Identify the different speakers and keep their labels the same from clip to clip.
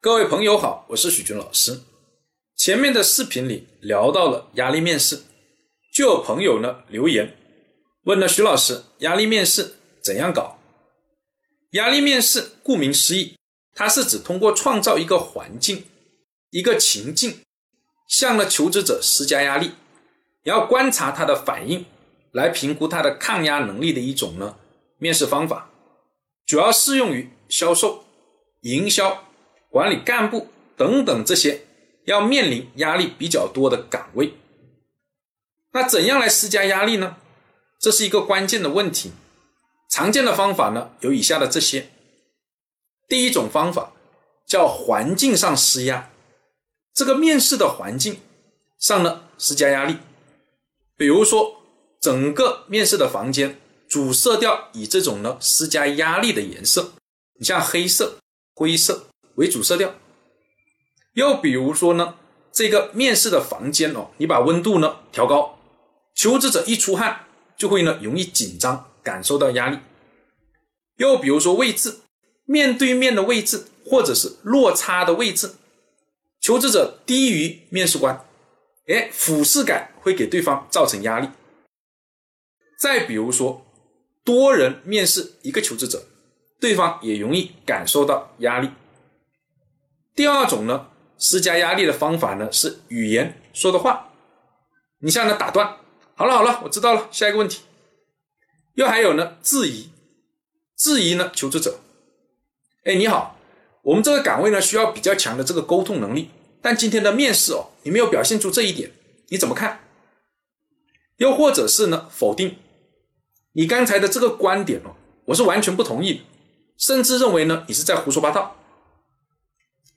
Speaker 1: 各位朋友好，我是许军老师。前面的视频里聊到了压力面试，就有朋友呢留言问了徐老师：压力面试怎样搞？压力面试顾名思义，它是指通过创造一个环境、一个情境，向了求职者施加压力，然后观察他的反应，来评估他的抗压能力的一种呢面试方法，主要适用于销售、营销。管理干部等等这些要面临压力比较多的岗位，那怎样来施加压力呢？这是一个关键的问题。常见的方法呢有以下的这些。第一种方法叫环境上施压，这个面试的环境上呢施加压力，比如说整个面试的房间主色调以这种呢施加压力的颜色，你像黑色、灰色。为主色调，又比如说呢，这个面试的房间哦，你把温度呢调高，求职者一出汗就会呢容易紧张，感受到压力。又比如说位置，面对面的位置或者是落差的位置，求职者低于面试官，哎，俯视感会给对方造成压力。再比如说多人面试一个求职者，对方也容易感受到压力。第二种呢，施加压力的方法呢是语言说的话，你像呢打断，好了好了，我知道了，下一个问题。又还有呢质疑，质疑呢求职者，哎你好，我们这个岗位呢需要比较强的这个沟通能力，但今天的面试哦，你没有表现出这一点，你怎么看？又或者是呢否定，你刚才的这个观点哦，我是完全不同意的，甚至认为呢你是在胡说八道。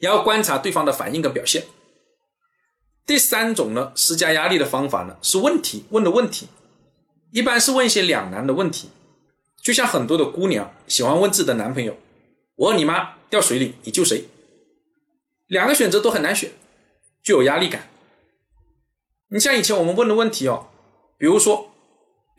Speaker 1: 然后观察对方的反应跟表现。第三种呢，施加压力的方法呢，是问题问的问题，一般是问一些两难的问题，就像很多的姑娘喜欢问自己的男朋友：“我和你妈掉水里，你救谁？”两个选择都很难选，具有压力感。你像以前我们问的问题哦，比如说：“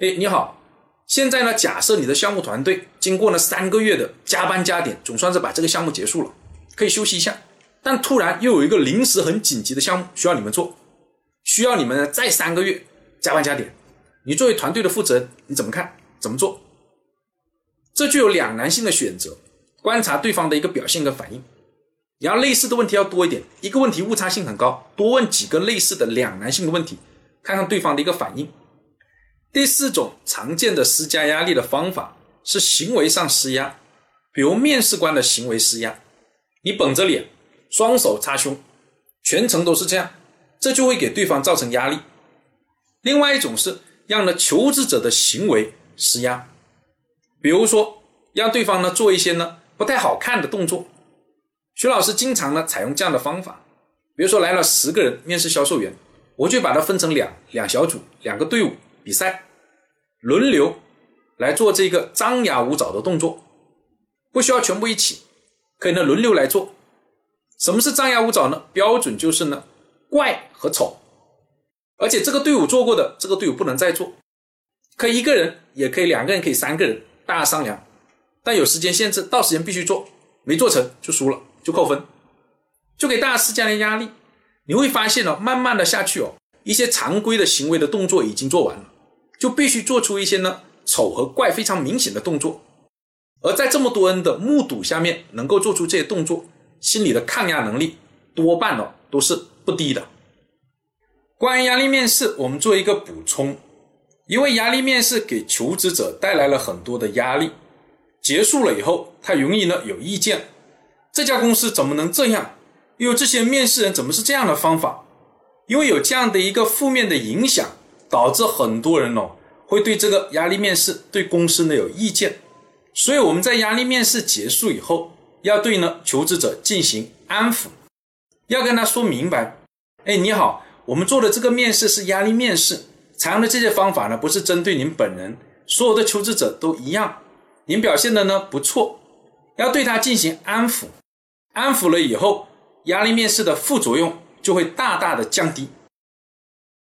Speaker 1: 哎，你好，现在呢，假设你的项目团队经过了三个月的加班加点，总算是把这个项目结束了，可以休息一下。”但突然又有一个临时很紧急的项目需要你们做，需要你们再三个月加班加点，你作为团队的负责人，你怎么看？怎么做？这就有两难性的选择，观察对方的一个表现跟反应，然后类似的问题要多一点，一个问题误差性很高，多问几个类似的两难性的问题，看看对方的一个反应。第四种常见的施加压力的方法是行为上施压，比如面试官的行为施压，你绷着脸。双手插胸，全程都是这样，这就会给对方造成压力。另外一种是让呢求职者的行为施压，比如说让对方呢做一些呢不太好看的动作。徐老师经常呢采用这样的方法，比如说来了十个人面试销售员，我就把它分成两两小组，两个队伍比赛，轮流来做这个张牙舞爪的动作，不需要全部一起，可以呢轮流来做。什么是张牙舞爪呢？标准就是呢，怪和丑，而且这个队伍做过的，这个队伍不能再做，可以一个人，也可以两个人，可以三个人，大家商量，但有时间限制，到时间必须做，没做成就输了，就扣分，就给大家施加了压力。你会发现呢，慢慢的下去哦，一些常规的行为的动作已经做完了，就必须做出一些呢丑和怪非常明显的动作，而在这么多人的目睹下面，能够做出这些动作。心理的抗压能力多半呢都是不低的。关于压力面试，我们做一个补充，因为压力面试给求职者带来了很多的压力，结束了以后，他容易呢有意见，这家公司怎么能这样？又这些面试人怎么是这样的方法？因为有这样的一个负面的影响，导致很多人哦会对这个压力面试对公司呢有意见，所以我们在压力面试结束以后。要对呢求职者进行安抚，要跟他说明白，哎，你好，我们做的这个面试是压力面试，采用的这些方法呢不是针对您本人，所有的求职者都一样。您表现的呢不错，要对他进行安抚，安抚了以后，压力面试的副作用就会大大的降低。